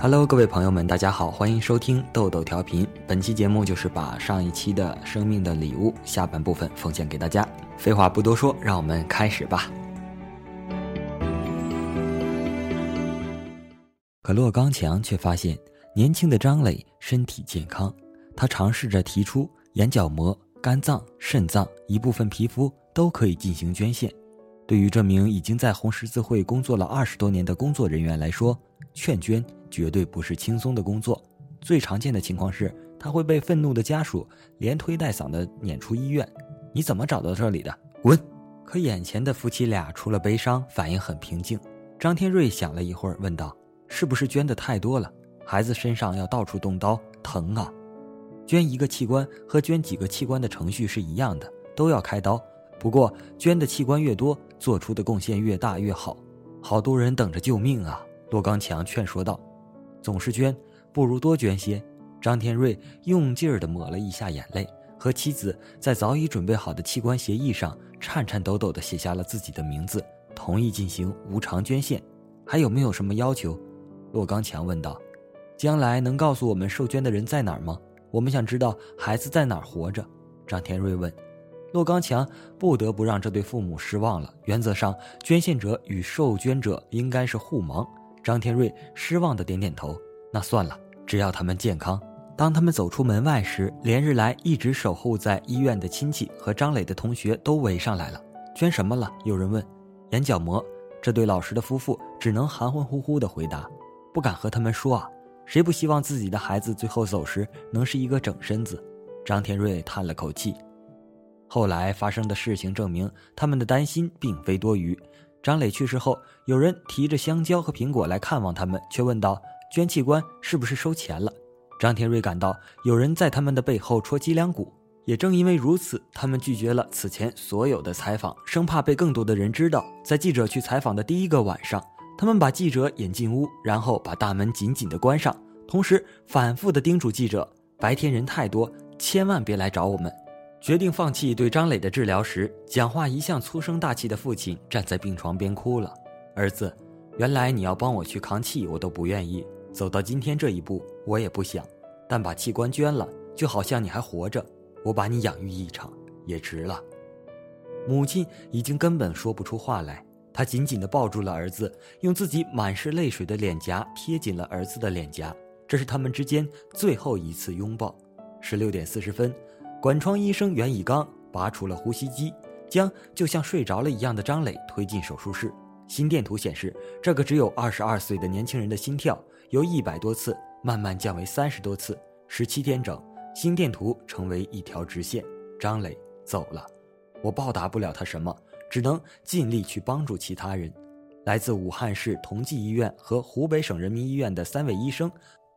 Hello，各位朋友们，大家好，欢迎收听豆豆调频。本期节目就是把上一期的《生命的礼物》下半部分奉献给大家。废话不多说，让我们开始吧。可洛刚强却发现，年轻的张磊身体健康。他尝试着提出，眼角膜、肝脏、肾脏一部分皮肤都可以进行捐献。对于这名已经在红十字会工作了二十多年的工作人员来说，劝捐。绝对不是轻松的工作，最常见的情况是他会被愤怒的家属连推带搡的撵出医院。你怎么找到这里的？滚！可眼前的夫妻俩除了悲伤，反应很平静。张天瑞想了一会儿，问道：“是不是捐的太多了？孩子身上要到处动刀，疼啊！捐一个器官和捐几个器官的程序是一样的，都要开刀。不过捐的器官越多，做出的贡献越大越好。好多人等着救命啊！”骆刚强劝说道。总是捐，不如多捐些。张天瑞用劲儿地抹了一下眼泪，和妻子在早已准备好的器官协议上颤颤抖抖地写下了自己的名字，同意进行无偿捐献。还有没有什么要求？骆刚强问道。将来能告诉我们受捐的人在哪儿吗？我们想知道孩子在哪儿活着。张天瑞问。骆刚强不得不让这对父母失望了。原则上，捐献者与受捐者应该是互盲。张天瑞失望的点点头。那算了，只要他们健康。当他们走出门外时，连日来一直守候在医院的亲戚和张磊的同学都围上来了。捐什么了？有人问。眼角膜。这对老实的夫妇只能含混乎乎的回答，不敢和他们说啊。谁不希望自己的孩子最后走时能是一个整身子？张天瑞叹了口气。后来发生的事情证明，他们的担心并非多余。张磊去世后，有人提着香蕉和苹果来看望他们，却问道：“捐器官是不是收钱了？”张天瑞感到有人在他们的背后戳脊梁骨。也正因为如此，他们拒绝了此前所有的采访，生怕被更多的人知道。在记者去采访的第一个晚上，他们把记者引进屋，然后把大门紧紧地关上，同时反复地叮嘱记者：“白天人太多，千万别来找我们。”决定放弃对张磊的治疗时，讲话一向粗声大气的父亲站在病床边哭了。儿子，原来你要帮我去扛气，我都不愿意走到今天这一步，我也不想。但把器官捐了，就好像你还活着，我把你养育一场也值了。母亲已经根本说不出话来，她紧紧地抱住了儿子，用自己满是泪水的脸颊贴紧了儿子的脸颊。这是他们之间最后一次拥抱。十六点四十分。管窗医生袁以刚拔除了呼吸机，将就像睡着了一样的张磊推进手术室。心电图显示，这个只有二十二岁的年轻人的心跳由一百多次慢慢降为三十多次。十七天整，心电图成为一条直线。张磊走了，我报答不了他什么，只能尽力去帮助其他人。来自武汉市同济医院和湖北省人民医院的三位医生。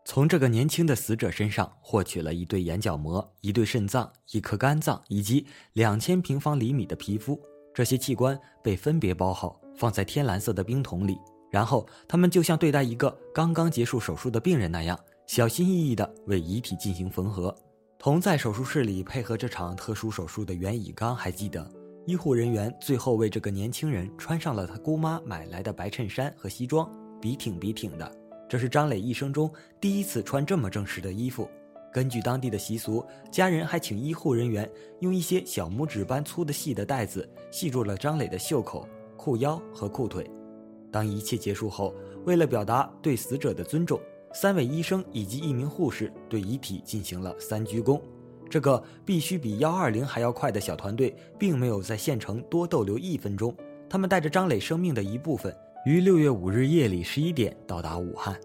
从这个年轻的死者身上获取了一对眼角膜、一对肾脏、一颗肝脏以及两千平方厘米的皮肤。这些器官被分别包好，放在天蓝色的冰桶里。然后，他们就像对待一个刚刚结束手术的病人那样，小心翼翼地为遗体进行缝合。同在手术室里配合这场特殊手术的袁以刚还记得，医护人员最后为这个年轻人穿上了他姑妈买来的白衬衫和西装，笔挺笔挺的。这是张磊一生中第一次穿这么正式的衣服。根据当地的习俗，家人还请医护人员用一些小拇指般粗的细的带子系住了张磊的袖口、裤腰和裤腿。当一切结束后，为了表达对死者的尊重，三位医生以及一名护士对遗体进行了三鞠躬。这个必须比幺二零还要快的小团队，并没有在县城多逗留一分钟。他们带着张磊生命的一部分。于六月五日夜里十一点到达武汉，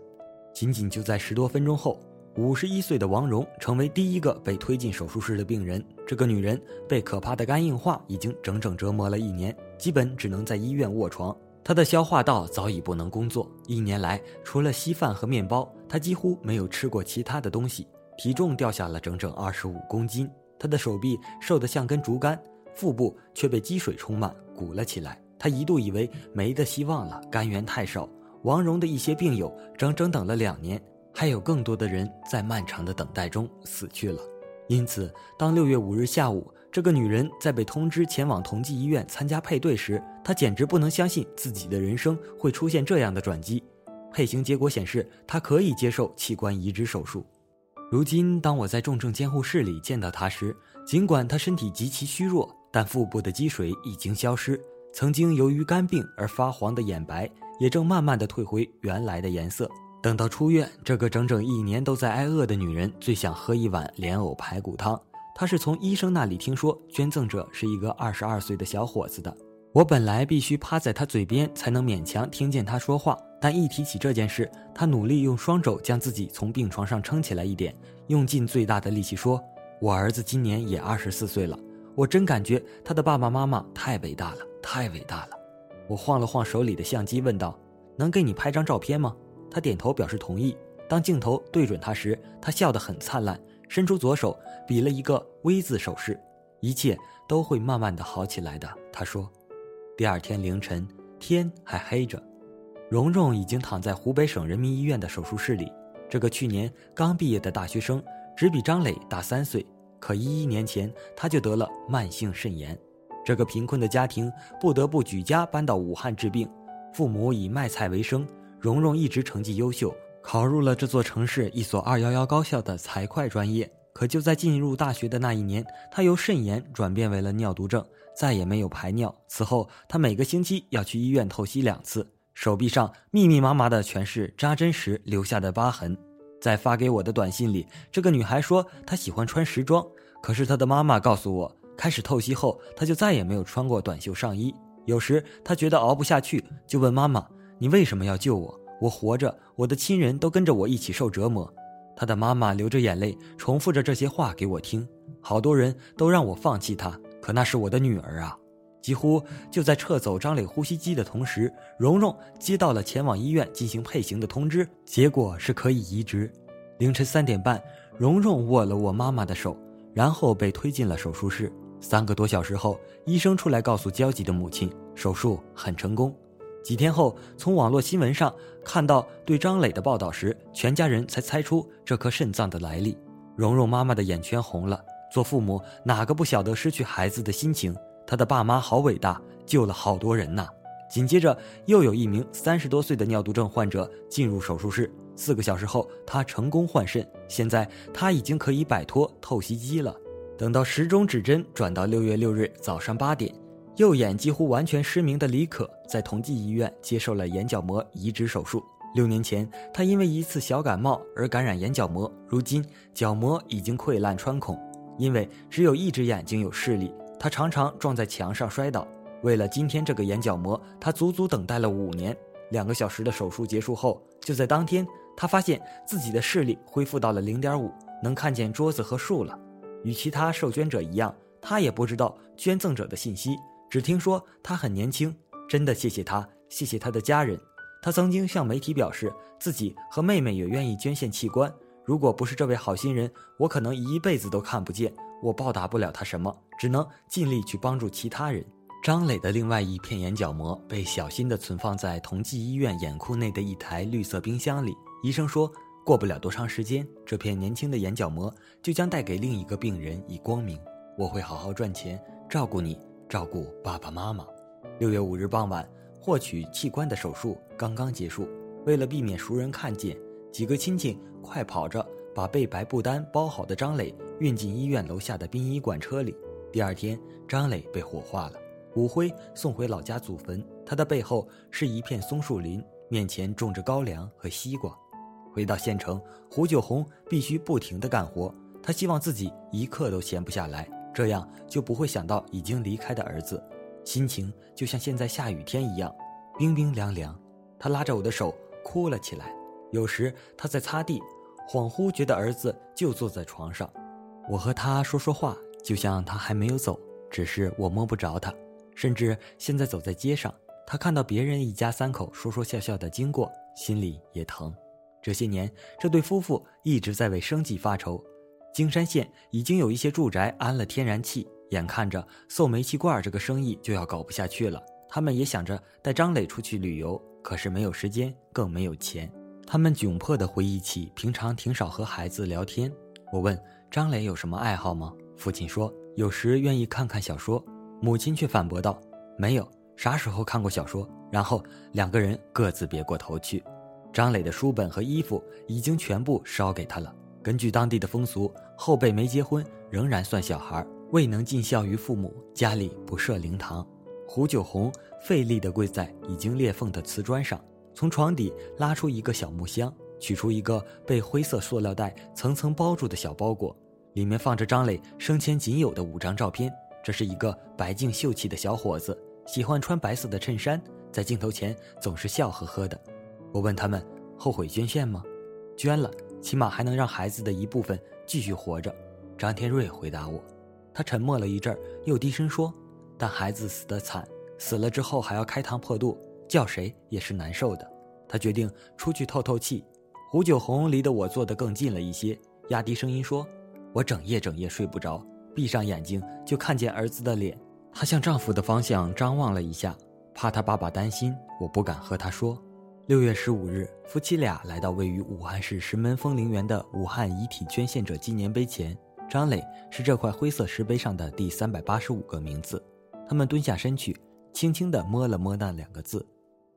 仅仅就在十多分钟后，五十一岁的王蓉成为第一个被推进手术室的病人。这个女人被可怕的肝硬化已经整整折磨了一年，基本只能在医院卧床。她的消化道早已不能工作，一年来除了稀饭和面包，她几乎没有吃过其他的东西，体重掉下了整整二十五公斤。她的手臂瘦得像根竹竿，腹部却被积水充满，鼓了起来。他一度以为没的希望了，肝源太少。王蓉的一些病友整整等了两年，还有更多的人在漫长的等待中死去了。因此，当六月五日下午，这个女人在被通知前往同济医院参加配对时，她简直不能相信自己的人生会出现这样的转机。配型结果显示她可以接受器官移植手术。如今，当我在重症监护室里见到她时，尽管她身体极其虚弱，但腹部的积水已经消失，曾经由于肝病而发黄的眼白也正慢慢的退回原来的颜色。等到出院，这个整整一年都在挨饿的女人最想喝一碗莲藕排骨汤。她是从医生那里听说捐赠者是一个二十二岁的小伙子的。我本来必须趴在他嘴边才能勉强听见他说话。但一提起这件事，他努力用双肘将自己从病床上撑起来一点，用尽最大的力气说：“我儿子今年也二十四岁了，我真感觉他的爸爸妈妈太伟大了，太伟大了。”我晃了晃手里的相机，问道：“能给你拍张照片吗？”他点头表示同意。当镜头对准他时，他笑得很灿烂，伸出左手比了一个 V 字手势：“一切都会慢慢的好起来的。”他说。第二天凌晨，天还黑着。蓉蓉已经躺在湖北省人民医院的手术室里。这个去年刚毕业的大学生，只比张磊大三岁。可一一年前，他就得了慢性肾炎。这个贫困的家庭不得不举家搬到武汉治病。父母以卖菜为生，蓉蓉一直成绩优秀，考入了这座城市一所二幺幺高校的财会专业。可就在进入大学的那一年，她由肾炎转变为了尿毒症，再也没有排尿。此后，她每个星期要去医院透析两次。手臂上密密麻麻的全是扎针时留下的疤痕。在发给我的短信里，这个女孩说她喜欢穿时装，可是她的妈妈告诉我，开始透析后，她就再也没有穿过短袖上衣。有时她觉得熬不下去，就问妈妈：“你为什么要救我？我活着，我的亲人都跟着我一起受折磨。”她的妈妈流着眼泪重复着这些话给我听。好多人都让我放弃她，可那是我的女儿啊。几乎就在撤走张磊呼吸机的同时，蓉蓉接到了前往医院进行配型的通知，结果是可以移植。凌晨三点半，蓉蓉握了握妈妈的手，然后被推进了手术室。三个多小时后，医生出来告诉焦急的母亲，手术很成功。几天后，从网络新闻上看到对张磊的报道时，全家人才猜出这颗肾脏的来历。蓉蓉妈妈的眼圈红了，做父母哪个不晓得失去孩子的心情？他的爸妈好伟大，救了好多人呐！紧接着，又有一名三十多岁的尿毒症患者进入手术室。四个小时后，他成功换肾，现在他已经可以摆脱透析机了。等到时钟指针转到六月六日早上八点，右眼几乎完全失明的李可在同济医院接受了眼角膜移植手术。六年前，他因为一次小感冒而感染眼角膜，如今角膜已经溃烂穿孔，因为只有一只眼睛有视力。他常常撞在墙上摔倒。为了今天这个眼角膜，他足足等待了五年。两个小时的手术结束后，就在当天，他发现自己的视力恢复到了零点五，能看见桌子和树了。与其他受捐者一样，他也不知道捐赠者的信息，只听说他很年轻。真的谢谢他，谢谢他的家人。他曾经向媒体表示，自己和妹妹也愿意捐献器官。如果不是这位好心人，我可能一辈子都看不见。我报答不了他什么，只能尽力去帮助其他人。张磊的另外一片眼角膜被小心地存放在同济医院眼库内的一台绿色冰箱里。医生说过不了多长时间，这片年轻的眼角膜就将带给另一个病人以光明。我会好好赚钱，照顾你，照顾爸爸妈妈。六月五日傍晚，获取器官的手术刚刚结束。为了避免熟人看见，几个亲戚快跑着。把被白布单包好的张磊运进医院楼下的殡仪馆车里。第二天，张磊被火化了，骨灰送回老家祖坟。他的背后是一片松树林，面前种着高粱和西瓜。回到县城，胡九红必须不停地干活。他希望自己一刻都闲不下来，这样就不会想到已经离开的儿子。心情就像现在下雨天一样，冰冰凉凉。他拉着我的手哭了起来。有时他在擦地。恍惚觉得儿子就坐在床上，我和他说说话，就像他还没有走，只是我摸不着他。甚至现在走在街上，他看到别人一家三口说说笑笑的经过，心里也疼。这些年，这对夫妇一直在为生计发愁。京山县已经有一些住宅安了天然气，眼看着送煤气罐这个生意就要搞不下去了。他们也想着带张磊出去旅游，可是没有时间，更没有钱。他们窘迫地回忆起平常挺少和孩子聊天。我问张磊有什么爱好吗？父亲说有时愿意看看小说。母亲却反驳道：“没有，啥时候看过小说？”然后两个人各自别过头去。张磊的书本和衣服已经全部烧给他了。根据当地的风俗，后辈没结婚仍然算小孩，未能尽孝于父母，家里不设灵堂。胡九红费力地跪在已经裂缝的瓷砖上，从床底拉出一个小木箱，取出一个被灰色塑料袋层层包住的小包裹，里面放着张磊生前仅有的五张照片。这是一个白净秀气的小伙子，喜欢穿白色的衬衫，在镜头前总是笑呵呵的。我问他们后悔捐献吗？捐了，起码还能让孩子的一部分继续活着。张天瑞回答我。他沉默了一阵，又低声说：“但孩子死得惨，死了之后还要开膛破肚，叫谁也是难受的。”他决定出去透透气。胡九红离得我坐得更近了一些，压低声音说：“我整夜整夜睡不着，闭上眼睛就看见儿子的脸。”她向丈夫的方向张望了一下，怕他爸爸担心，我不敢和他说。六月十五日，夫妻俩来到位于武汉市石门枫林园的武汉遗体捐献者纪念碑前。张磊是这块灰色石碑上的第三百八十五个名字。他们蹲下身去，轻轻地摸了摸那两个字。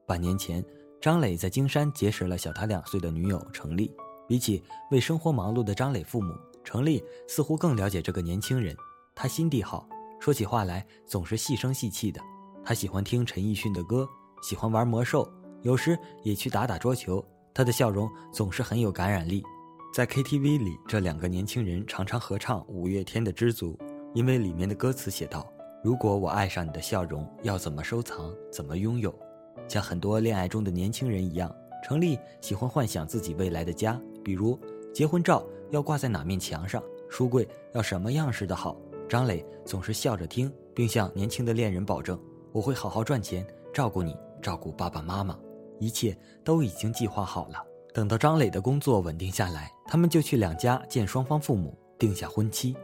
半年前，张磊在京山结识了小他两岁的女友程丽。比起为生活忙碌的张磊父母，程丽似乎更了解这个年轻人。他心地好，说起话来总是细声细气的。他喜欢听陈奕迅的歌，喜欢玩魔兽。有时也去打打桌球，他的笑容总是很有感染力。在 KTV 里，这两个年轻人常常合唱五月天的《知足》，因为里面的歌词写道：“如果我爱上你的笑容，要怎么收藏，怎么拥有？”像很多恋爱中的年轻人一样，程立喜欢幻想自己未来的家，比如结婚照要挂在哪面墙上，书柜要什么样式的好。张磊总是笑着听，并向年轻的恋人保证：“我会好好赚钱，照顾你，照顾爸爸妈妈。”一切都已经计划好了。等到张磊的工作稳定下来，他们就去两家见双方父母，定下婚期。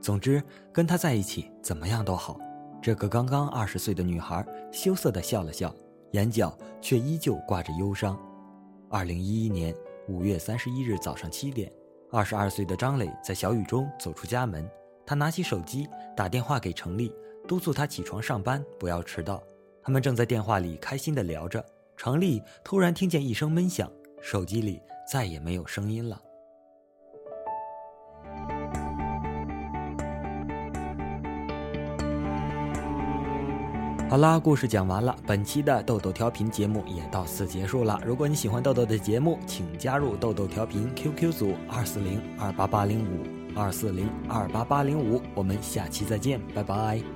总之，跟他在一起怎么样都好。这个刚刚二十岁的女孩羞涩地笑了笑，眼角却依旧挂着忧伤。二零一一年五月三十一日早上七点，二十二岁的张磊在小雨中走出家门，他拿起手机打电话给程丽，督促她起床上班，不要迟到。他们正在电话里开心地聊着。程丽突然听见一声闷响，手机里再也没有声音了。好啦，故事讲完了，本期的豆豆调频节目也到此结束了。如果你喜欢豆豆的节目，请加入豆豆调频 QQ 组二四零二八八零五二四零二八八零五，我们下期再见，拜拜。